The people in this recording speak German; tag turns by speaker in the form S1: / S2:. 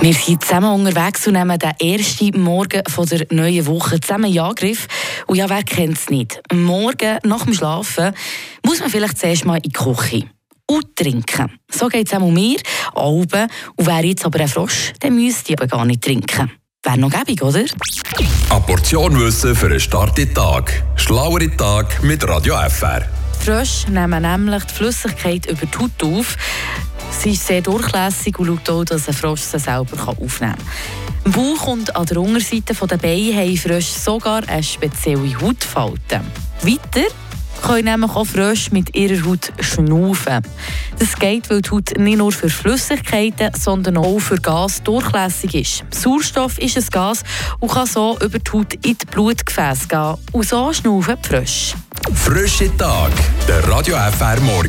S1: Wir sind zusammen unterwegs und nehmen den ersten Morgen von der neuen Woche zusammen in Angriff. Und ja, wer kennt es nicht? Am Morgen nach dem Schlafen muss man vielleicht zuerst mal in die Küche und trinken. So geht es auch um mir, Alben. Und wäre jetzt aber ein Frosch, dann müsste ich aber gar nicht trinken. Wäre noch gäbig, oder?
S2: Eine Portion Wissen für einen starken Tag. Schlauere Tag mit Radio FR.
S1: Frösche nehmen nämlich die Flüssigkeit über die Haut auf. Sie ist sehr durchlässig und schaut auch, dass ein Frosch sie selber aufnehmen kann. Im Bauch und an der Unterseite der Beine haben Frösche sogar eine spezielle Hautfalte. Weiter können nämlich auch Frösche mit ihrer Haut schnaufen. Das geht, weil die Haut nicht nur für Flüssigkeiten, sondern auch für Gas durchlässig ist. Sauerstoff ist ein Gas und kann so über die Haut in die Blutgefäße gehen. Und so schnaufen die Frösche.
S2: Frische Tag, der Radio FR Morgen.